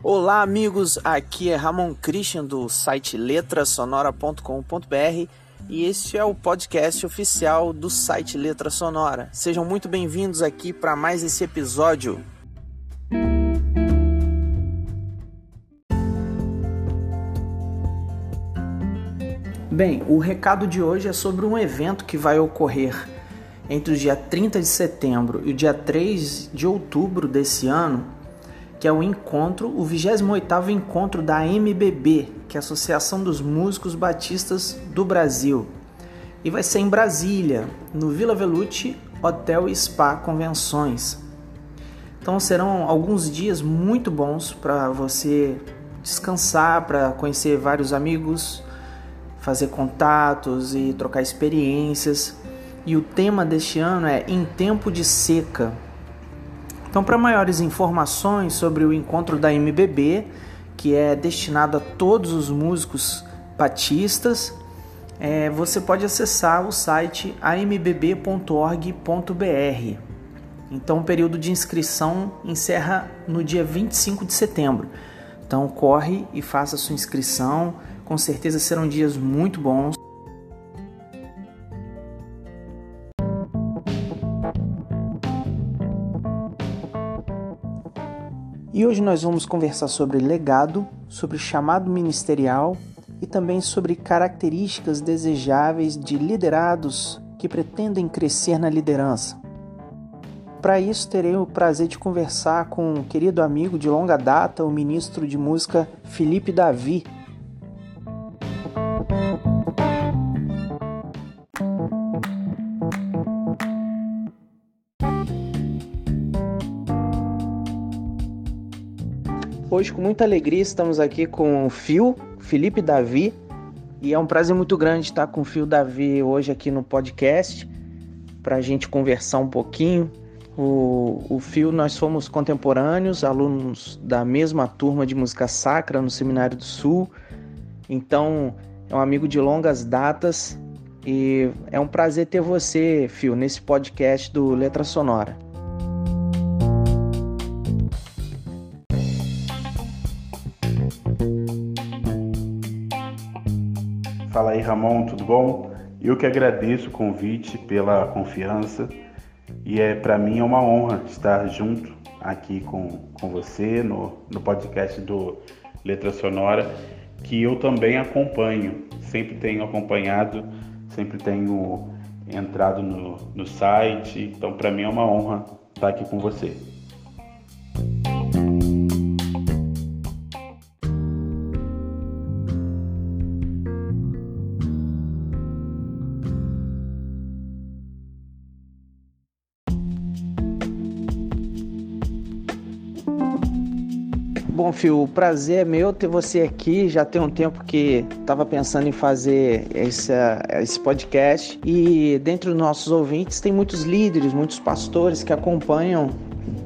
Olá, amigos. Aqui é Ramon Christian do site letrasonora.com.br e este é o podcast oficial do site Letra Sonora. Sejam muito bem-vindos aqui para mais esse episódio. Bem, o recado de hoje é sobre um evento que vai ocorrer entre o dia 30 de setembro e o dia 3 de outubro desse ano, que é o encontro, o 28º encontro da MBB, que é a Associação dos Músicos Batistas do Brasil. E vai ser em Brasília, no Vila Velute Hotel Spa Convenções. Então serão alguns dias muito bons para você descansar, para conhecer vários amigos, fazer contatos e trocar experiências e o tema deste ano é Em Tempo de Seca. Então, para maiores informações sobre o encontro da MBB, que é destinado a todos os músicos batistas, é, você pode acessar o site ambb.org.br. Então, o período de inscrição encerra no dia 25 de setembro. Então, corre e faça sua inscrição. Com certeza serão dias muito bons. E hoje nós vamos conversar sobre legado, sobre chamado ministerial e também sobre características desejáveis de liderados que pretendem crescer na liderança. Para isso, terei o prazer de conversar com um querido amigo de longa data, o ministro de música Felipe Davi, Hoje, com muita alegria, estamos aqui com o Fio, Felipe Davi, e é um prazer muito grande estar com o Fio Davi hoje aqui no podcast para a gente conversar um pouquinho. O, o Fio, nós fomos contemporâneos, alunos da mesma turma de música sacra no Seminário do Sul, então é um amigo de longas datas e é um prazer ter você, Fio, nesse podcast do Letra Sonora. Aí, Ramon, tudo bom? Eu que agradeço o convite pela confiança e é para mim é uma honra estar junto aqui com, com você no, no podcast do Letra Sonora, que eu também acompanho, sempre tenho acompanhado, sempre tenho entrado no, no site, então para mim é uma honra estar aqui com você. Bom, Fio, o prazer é meu ter você aqui. Já tem um tempo que estava pensando em fazer esse, esse podcast. E dentre os nossos ouvintes tem muitos líderes, muitos pastores que acompanham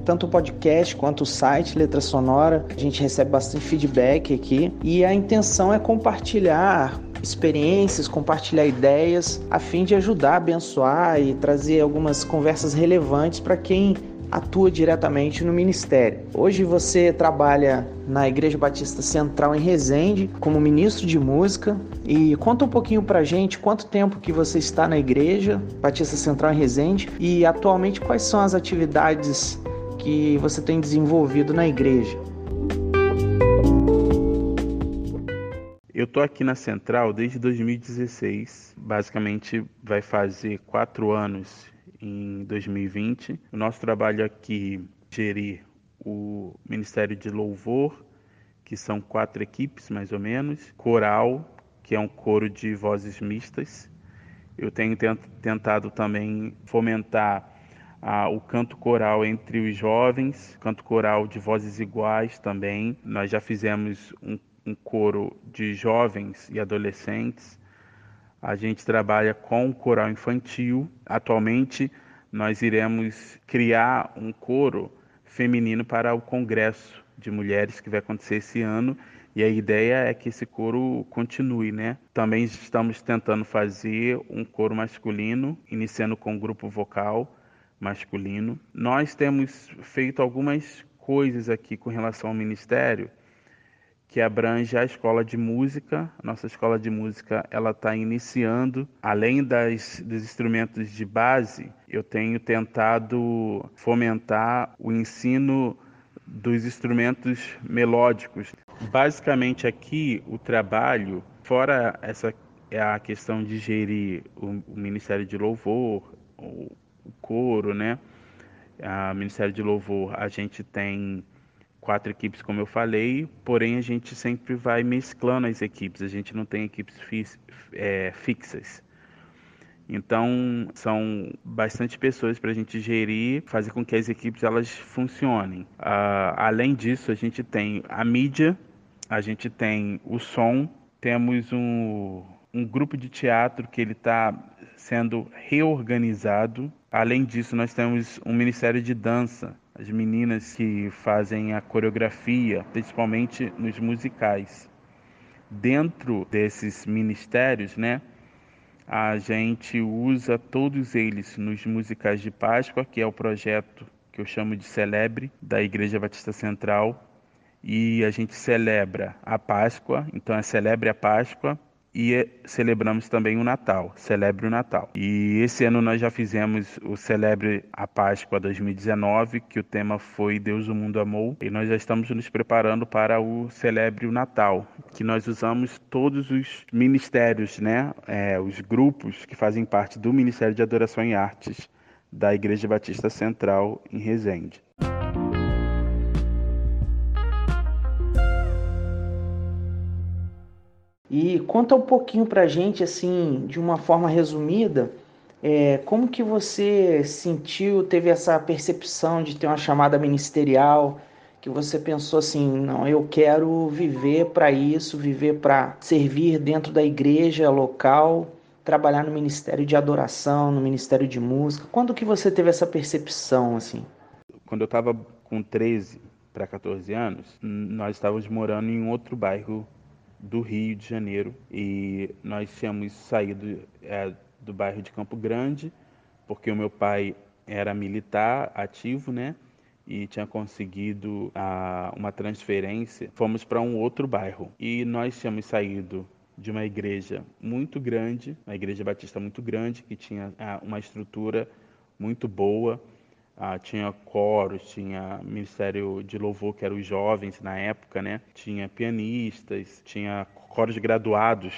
tanto o podcast quanto o site Letra Sonora. A gente recebe bastante feedback aqui. E a intenção é compartilhar experiências, compartilhar ideias, a fim de ajudar, abençoar e trazer algumas conversas relevantes para quem atua diretamente no ministério. Hoje você trabalha na Igreja Batista Central em Resende como ministro de música e conta um pouquinho pra gente quanto tempo que você está na Igreja Batista Central em Resende e atualmente quais são as atividades que você tem desenvolvido na igreja. Eu tô aqui na Central desde 2016, basicamente vai fazer quatro anos em 2020. O nosso trabalho aqui é gerir o Ministério de Louvor, que são quatro equipes mais ou menos, coral, que é um coro de vozes mistas. Eu tenho tentado também fomentar ah, o canto coral entre os jovens, canto coral de vozes iguais também. Nós já fizemos um, um coro de jovens e adolescentes a gente trabalha com coral infantil. Atualmente, nós iremos criar um coro feminino para o Congresso de Mulheres que vai acontecer esse ano. E a ideia é que esse coro continue, né? Também estamos tentando fazer um coro masculino, iniciando com um grupo vocal masculino. Nós temos feito algumas coisas aqui com relação ao ministério que abrange a escola de música. Nossa escola de música ela está iniciando, além das, dos instrumentos de base, eu tenho tentado fomentar o ensino dos instrumentos melódicos. Basicamente aqui o trabalho, fora essa é a questão de gerir o, o Ministério de Louvor, o, o coro, né? A Ministério de Louvor, a gente tem quatro equipes, como eu falei, porém a gente sempre vai mesclando as equipes, a gente não tem equipes fi é, fixas. Então, são bastante pessoas para a gente gerir, fazer com que as equipes elas funcionem. Uh, além disso, a gente tem a mídia, a gente tem o som, temos um, um grupo de teatro que ele está sendo reorganizado. Além disso, nós temos um ministério de dança, as meninas que fazem a coreografia, principalmente nos musicais. Dentro desses ministérios, né, a gente usa todos eles nos musicais de Páscoa, que é o projeto que eu chamo de Celebre, da Igreja Batista Central. E a gente celebra a Páscoa, então é Celebre a Páscoa, e celebramos também o Natal, Celebre o Natal. E esse ano nós já fizemos o Celebre a Páscoa 2019, que o tema foi Deus o Mundo Amou, e nós já estamos nos preparando para o Celebre o Natal, que nós usamos todos os ministérios, né, é, os grupos que fazem parte do Ministério de Adoração e Artes da Igreja Batista Central em Resende. E conta um pouquinho para a gente, assim, de uma forma resumida, é, como que você sentiu, teve essa percepção de ter uma chamada ministerial, que você pensou assim, não, eu quero viver para isso, viver para servir dentro da igreja local, trabalhar no ministério de adoração, no ministério de música. Quando que você teve essa percepção assim? Quando eu estava com 13 para 14 anos, nós estávamos morando em outro bairro do Rio de Janeiro e nós tínhamos saído é, do bairro de Campo Grande porque o meu pai era militar ativo, né? E tinha conseguido a, uma transferência. Fomos para um outro bairro e nós tínhamos saído de uma igreja muito grande, uma igreja batista muito grande que tinha uma estrutura muito boa ah, tinha coros, tinha ministério de louvor, que eram os jovens na época, né? Tinha pianistas, tinha coros graduados,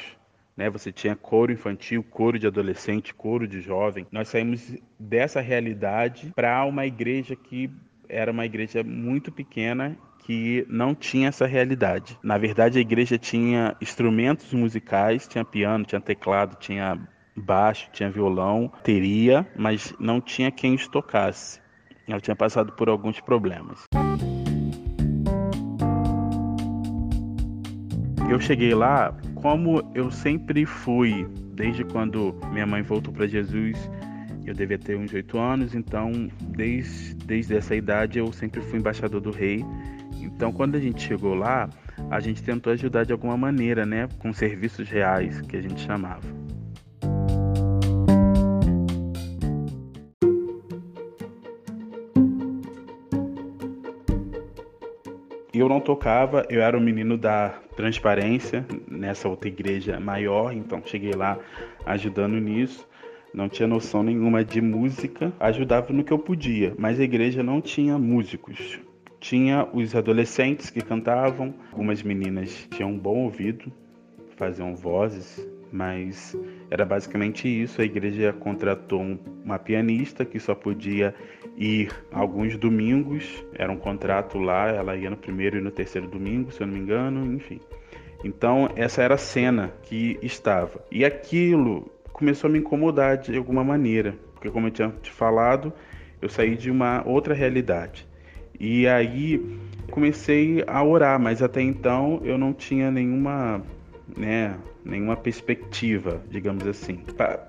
né? Você tinha coro infantil, coro de adolescente, coro de jovem. Nós saímos dessa realidade para uma igreja que era uma igreja muito pequena que não tinha essa realidade. Na verdade, a igreja tinha instrumentos musicais, tinha piano, tinha teclado, tinha baixo, tinha violão, teria, mas não tinha quem os tocasse. Ela tinha passado por alguns problemas. Eu cheguei lá, como eu sempre fui, desde quando minha mãe voltou para Jesus, eu devia ter uns oito anos, então desde, desde essa idade eu sempre fui embaixador do rei. Então quando a gente chegou lá, a gente tentou ajudar de alguma maneira, né, com serviços reais que a gente chamava. Eu não tocava, eu era o menino da transparência nessa outra igreja maior, então cheguei lá ajudando nisso. Não tinha noção nenhuma de música, ajudava no que eu podia, mas a igreja não tinha músicos. Tinha os adolescentes que cantavam, algumas meninas tinham um bom ouvido, faziam vozes, mas era basicamente isso. A igreja contratou uma pianista que só podia ir alguns domingos, era um contrato lá, ela ia no primeiro e no terceiro domingo, se eu não me engano, enfim. Então, essa era a cena que estava. E aquilo começou a me incomodar de alguma maneira, porque, como eu tinha te falado, eu saí de uma outra realidade. E aí comecei a orar, mas até então eu não tinha nenhuma né, nenhuma perspectiva, digamos assim.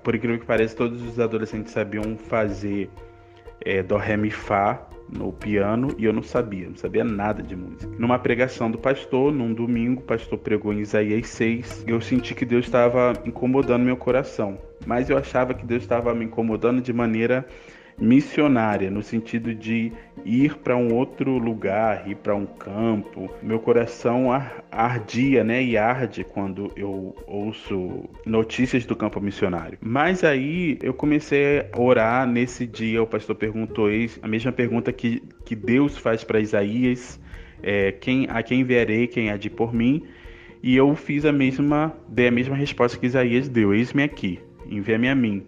Por incrível que pareça, todos os adolescentes sabiam fazer é, do ré mi fá no piano e eu não sabia, não sabia nada de música. Numa pregação do pastor, num domingo, o pastor pregou em Isaías 6, eu senti que Deus estava incomodando meu coração, mas eu achava que Deus estava me incomodando de maneira missionária, no sentido de ir para um outro lugar, ir para um campo. Meu coração ardia, né, e arde quando eu ouço notícias do campo missionário. Mas aí eu comecei a orar nesse dia, o pastor perguntou a mesma pergunta que, que Deus faz para Isaías, é, quem, a quem enviarei, quem há de por mim? E eu fiz a mesma, dei a mesma resposta que Isaías deu, eis-me aqui, envia-me a mim.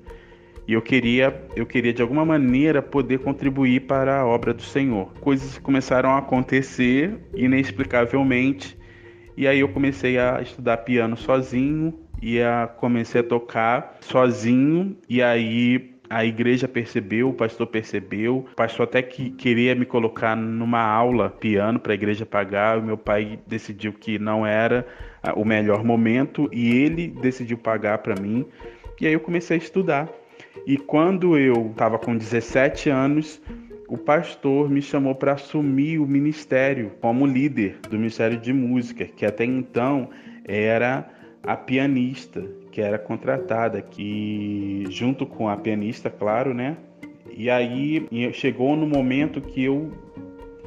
E eu queria, eu queria de alguma maneira poder contribuir para a obra do Senhor. Coisas começaram a acontecer inexplicavelmente. E aí eu comecei a estudar piano sozinho e a comecei a tocar sozinho e aí a igreja percebeu, o pastor percebeu, o pastor até que queria me colocar numa aula piano para a igreja pagar, o meu pai decidiu que não era o melhor momento e ele decidiu pagar para mim. E aí eu comecei a estudar. E quando eu estava com 17 anos, o pastor me chamou para assumir o ministério como líder do Ministério de Música, que até então era a pianista que era contratada, que junto com a pianista, claro, né? E aí chegou no momento que eu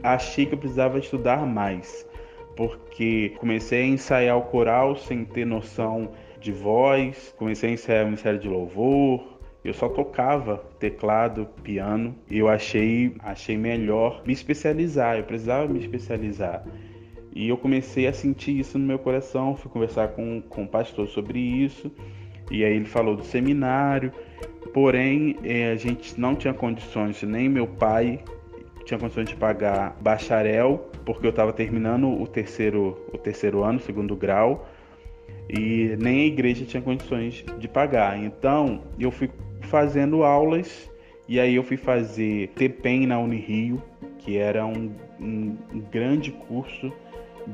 achei que eu precisava estudar mais, porque comecei a ensaiar o coral sem ter noção de voz, comecei a ensaiar o Ministério de Louvor, eu só tocava teclado, piano, e eu achei, achei melhor me especializar, eu precisava me especializar. E eu comecei a sentir isso no meu coração, fui conversar com, com o pastor sobre isso, e aí ele falou do seminário, porém é, a gente não tinha condições, nem meu pai tinha condições de pagar bacharel, porque eu estava terminando o terceiro, o terceiro ano, segundo grau, e nem a igreja tinha condições de pagar. Então eu fui fazendo aulas e aí eu fui fazer TPEM na Unirio, que era um, um, grande curso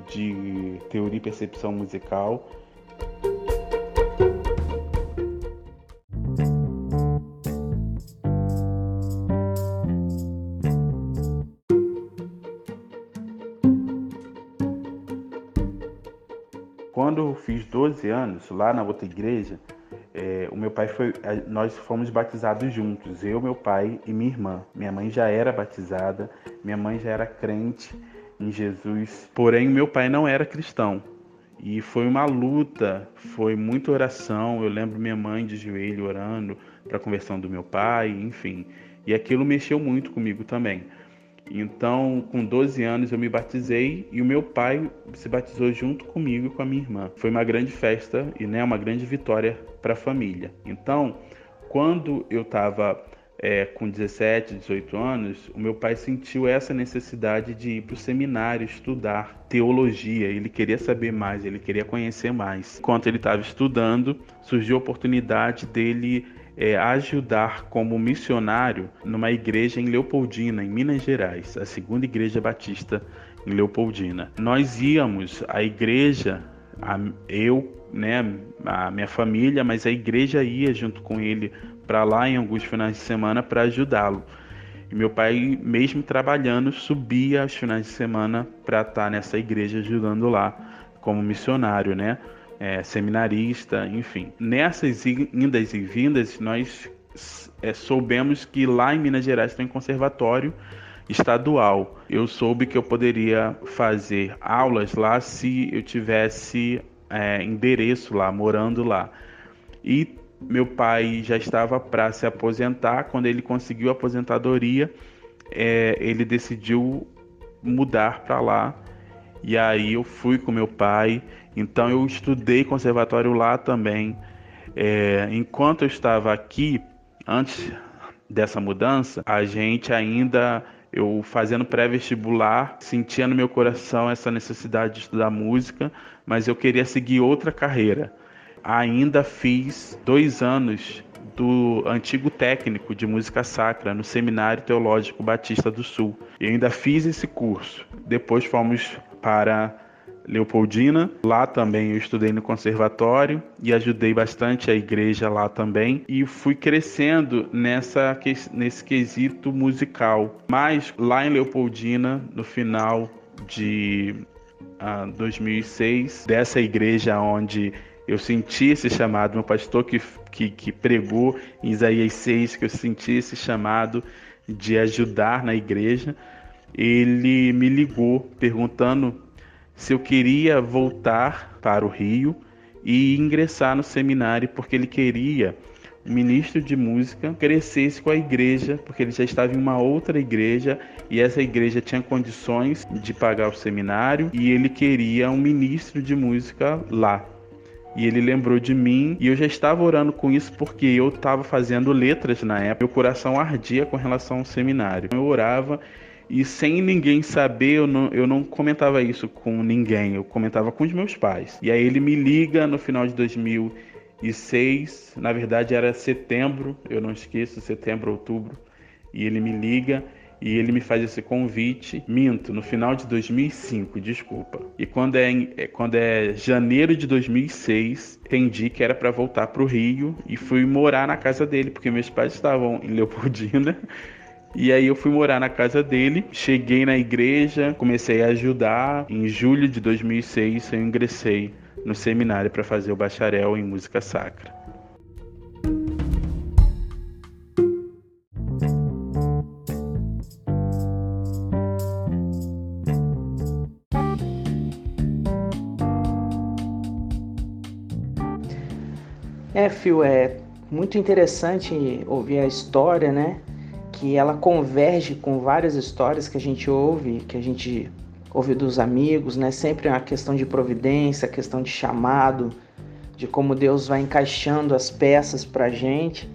de teoria e percepção musical. Quando eu fiz 12 anos, lá na outra igreja, é, o meu pai foi. Nós fomos batizados juntos, eu, meu pai e minha irmã. Minha mãe já era batizada, minha mãe já era crente em Jesus, porém, meu pai não era cristão. E foi uma luta, foi muita oração. Eu lembro minha mãe de joelho orando para a conversão do meu pai, enfim. E aquilo mexeu muito comigo também. Então, com 12 anos eu me batizei e o meu pai se batizou junto comigo e com a minha irmã. Foi uma grande festa e né, uma grande vitória para a família. Então, quando eu estava é, com 17, 18 anos, o meu pai sentiu essa necessidade de ir para o seminário estudar teologia. Ele queria saber mais, ele queria conhecer mais. Enquanto ele estava estudando, surgiu a oportunidade dele é, ajudar como missionário numa igreja em Leopoldina, em Minas Gerais, a segunda igreja batista em Leopoldina. Nós íamos à igreja, a, eu, né, a minha família, mas a igreja ia junto com ele para lá em alguns finais de semana para ajudá-lo. E meu pai, mesmo trabalhando, subia aos finais de semana para estar tá nessa igreja ajudando lá como missionário, né? É, seminarista, enfim. Nessas indas e vindas, nós é, soubemos que lá em Minas Gerais tem conservatório estadual. Eu soube que eu poderia fazer aulas lá se eu tivesse é, endereço lá, morando lá. E meu pai já estava para se aposentar. Quando ele conseguiu a aposentadoria, é, ele decidiu mudar para lá. E aí eu fui com meu pai então eu estudei conservatório lá também. É, enquanto eu estava aqui, antes dessa mudança, a gente ainda, eu fazendo pré-vestibular, sentia no meu coração essa necessidade de estudar música, mas eu queria seguir outra carreira. Ainda fiz dois anos do antigo técnico de música sacra no Seminário Teológico Batista do Sul. E ainda fiz esse curso. Depois fomos para Leopoldina. Lá também eu estudei no conservatório e ajudei bastante a igreja lá também e fui crescendo nessa nesse quesito musical. Mas lá em Leopoldina, no final de uh, ah, 2006, dessa igreja onde eu senti esse chamado, meu pastor que, que, que pregou em Isaías 6, que eu senti esse chamado de ajudar na igreja, ele me ligou perguntando se eu queria voltar para o Rio e ingressar no seminário, porque ele queria um ministro de música crescesse com a igreja, porque ele já estava em uma outra igreja e essa igreja tinha condições de pagar o seminário e ele queria um ministro de música lá. E ele lembrou de mim e eu já estava orando com isso porque eu estava fazendo letras na época. Meu coração ardia com relação ao seminário. Eu orava e sem ninguém saber, eu não, eu não comentava isso com ninguém, eu comentava com os meus pais. E aí ele me liga no final de 2006, na verdade era setembro, eu não esqueço, setembro, outubro, e ele me liga e ele me faz esse convite. Minto, no final de 2005, desculpa. E quando é, é quando é janeiro de 2006, entendi que era para voltar para o Rio e fui morar na casa dele, porque meus pais estavam em Leopoldina e aí eu fui morar na casa dele, cheguei na igreja, comecei a ajudar. Em julho de 2006 eu ingressei no seminário para fazer o bacharel em música sacra. É, Phil, é muito interessante ouvir a história, né? Que ela converge com várias histórias que a gente ouve, que a gente ouve dos amigos, né? Sempre a questão de providência, a questão de chamado, de como Deus vai encaixando as peças para gente.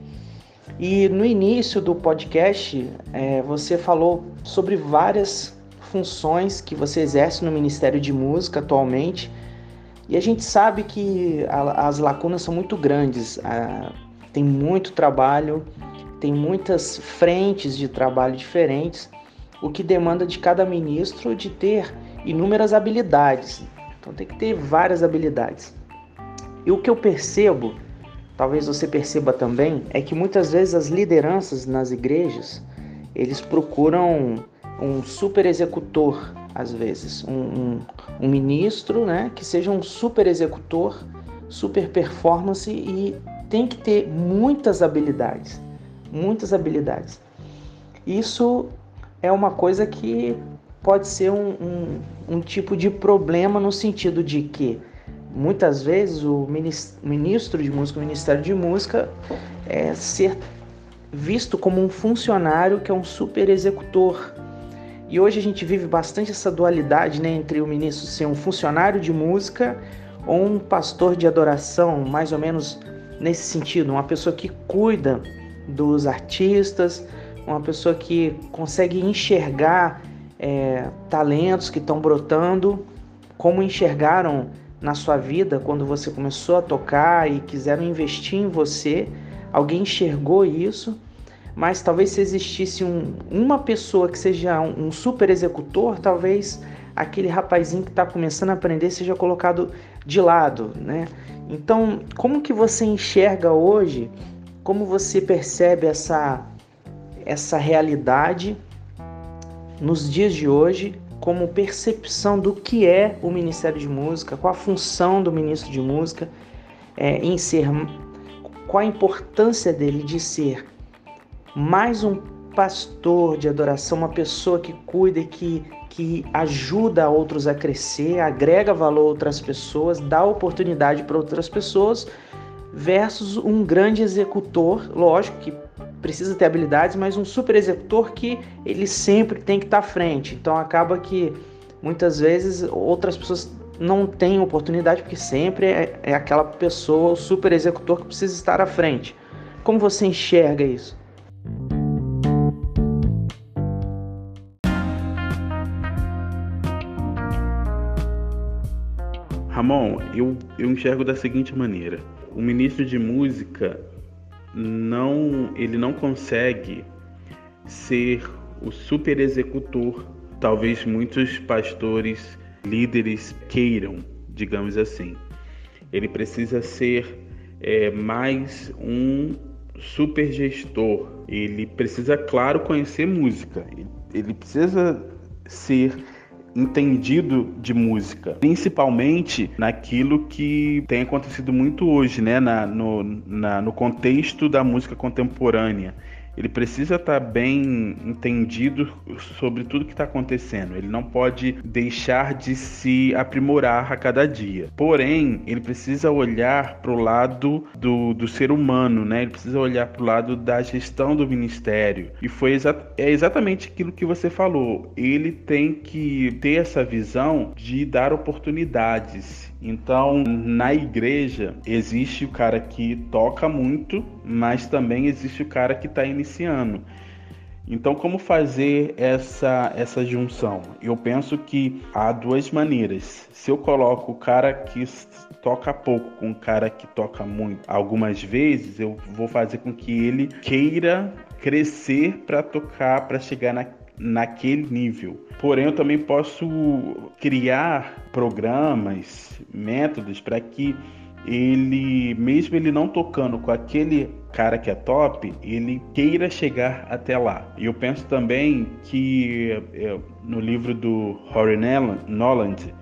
E no início do podcast, é, você falou sobre várias funções que você exerce no Ministério de Música atualmente. E a gente sabe que a, as lacunas são muito grandes, a, tem muito trabalho tem muitas frentes de trabalho diferentes, o que demanda de cada ministro de ter inúmeras habilidades. Então tem que ter várias habilidades. E o que eu percebo, talvez você perceba também, é que muitas vezes as lideranças nas igrejas, eles procuram um super executor, às vezes, um, um, um ministro né, que seja um super executor, super performance e tem que ter muitas habilidades muitas habilidades. Isso é uma coisa que pode ser um, um, um tipo de problema no sentido de que muitas vezes o ministro de música, o Ministério de Música, é ser visto como um funcionário que é um super executor. E hoje a gente vive bastante essa dualidade né, entre o ministro ser um funcionário de música ou um pastor de adoração, mais ou menos nesse sentido, uma pessoa que cuida dos artistas, uma pessoa que consegue enxergar é, talentos que estão brotando, como enxergaram na sua vida quando você começou a tocar e quiseram investir em você. Alguém enxergou isso, mas talvez se existisse um, uma pessoa que seja um, um super executor, talvez aquele rapazinho que está começando a aprender seja colocado de lado, né? Então, como que você enxerga hoje como você percebe essa, essa realidade nos dias de hoje, como percepção do que é o Ministério de Música, qual a função do ministro de música é, em ser, qual a importância dele de ser mais um pastor de adoração, uma pessoa que cuida e que, que ajuda outros a crescer, agrega valor a outras pessoas, dá oportunidade para outras pessoas versus um grande executor, lógico que precisa ter habilidades, mas um super executor que ele sempre tem que estar à frente. Então acaba que muitas vezes outras pessoas não têm oportunidade porque sempre é, é aquela pessoa, o super executor que precisa estar à frente. Como você enxerga isso? Ramon, eu, eu enxergo da seguinte maneira o ministro de música não ele não consegue ser o super executor talvez muitos pastores líderes queiram digamos assim. Ele precisa ser é, mais um super gestor. Ele precisa claro conhecer música. Ele precisa ser entendido de música, principalmente naquilo que tem acontecido muito hoje, né, na, no, na, no contexto da música contemporânea ele precisa estar tá bem entendido sobre tudo que está acontecendo. Ele não pode deixar de se aprimorar a cada dia. Porém, ele precisa olhar para o lado do, do ser humano, né? Ele precisa olhar para o lado da gestão do ministério. E foi exa é exatamente aquilo que você falou. Ele tem que ter essa visão de dar oportunidades então, na igreja, existe o cara que toca muito, mas também existe o cara que está iniciando. Então, como fazer essa, essa junção? Eu penso que há duas maneiras. Se eu coloco o cara que toca pouco com o cara que toca muito, algumas vezes eu vou fazer com que ele queira crescer para tocar, para chegar na, naquele nível. Porém, eu também posso criar programas, métodos para que ele, mesmo ele não tocando com aquele cara que é top, ele queira chegar até lá. E eu penso também que é, no livro do Rory Noland,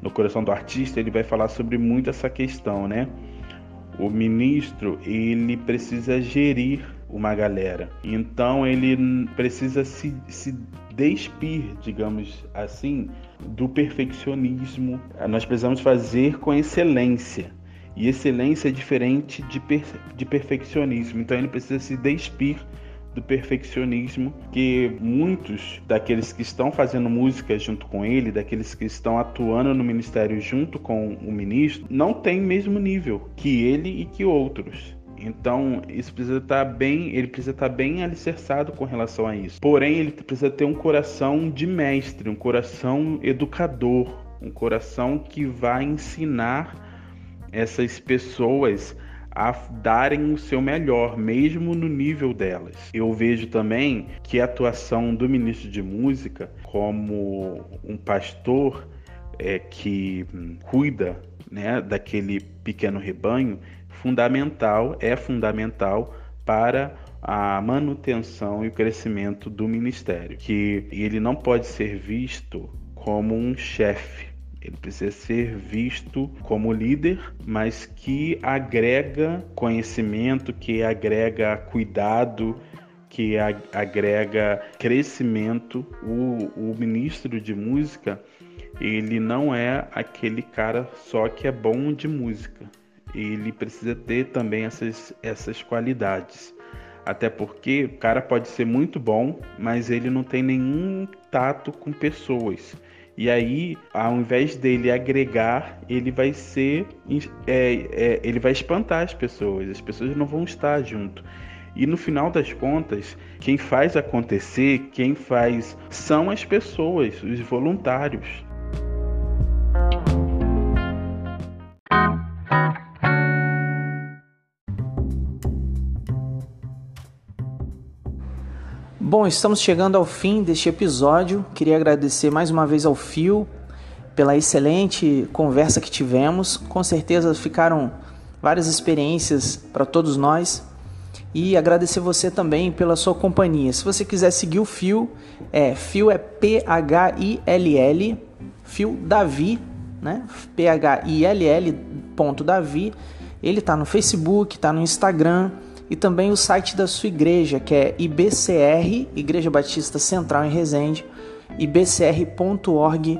no Coração do Artista, ele vai falar sobre muito essa questão, né? O ministro, ele precisa gerir uma galera. Então ele precisa se, se despir, digamos assim, do perfeccionismo. Nós precisamos fazer com excelência. E excelência é diferente de, per de perfeccionismo. Então ele precisa se despir do perfeccionismo que muitos daqueles que estão fazendo música junto com ele, daqueles que estão atuando no ministério junto com o ministro, não tem mesmo nível que ele e que outros. Então, isso precisa estar tá bem, ele precisa estar tá bem alicerçado com relação a isso. Porém, ele precisa ter um coração de mestre, um coração educador, um coração que vai ensinar essas pessoas a darem o seu melhor, mesmo no nível delas. Eu vejo também que a atuação do ministro de música como um pastor é, que cuida né, daquele pequeno rebanho fundamental, é fundamental para a manutenção e o crescimento do ministério, que ele não pode ser visto como um chefe, ele precisa ser visto como líder, mas que agrega conhecimento, que agrega cuidado, que agrega crescimento. O, o ministro de música, ele não é aquele cara só que é bom de música ele precisa ter também essas, essas qualidades. Até porque o cara pode ser muito bom, mas ele não tem nenhum tato com pessoas. E aí, ao invés dele agregar, ele vai ser. É, é, ele vai espantar as pessoas. As pessoas não vão estar junto. E no final das contas, quem faz acontecer, quem faz são as pessoas, os voluntários. Bom, estamos chegando ao fim deste episódio. Queria agradecer mais uma vez ao Fio pela excelente conversa que tivemos. Com certeza ficaram várias experiências para todos nós. E agradecer você também pela sua companhia. Se você quiser seguir o Fio, é Fio é P H I L L, Fio Davi, né? P H I L L ponto Davi. Ele está no Facebook, está no Instagram e também o site da sua igreja, que é IBCR, Igreja Batista Central em Resende, ibcr.org.br.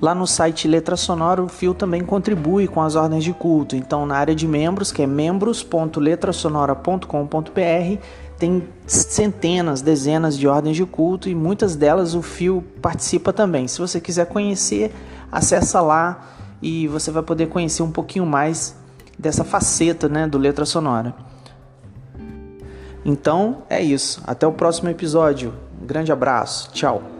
Lá no site Letra Sonora, o Fio também contribui com as ordens de culto. Então, na área de membros, que é membros.letrasonora.com.br, tem centenas, dezenas de ordens de culto e muitas delas o Fio participa também. Se você quiser conhecer, acessa lá e você vai poder conhecer um pouquinho mais dessa faceta né, do letra sonora. Então é isso. Até o próximo episódio. Um grande abraço. Tchau.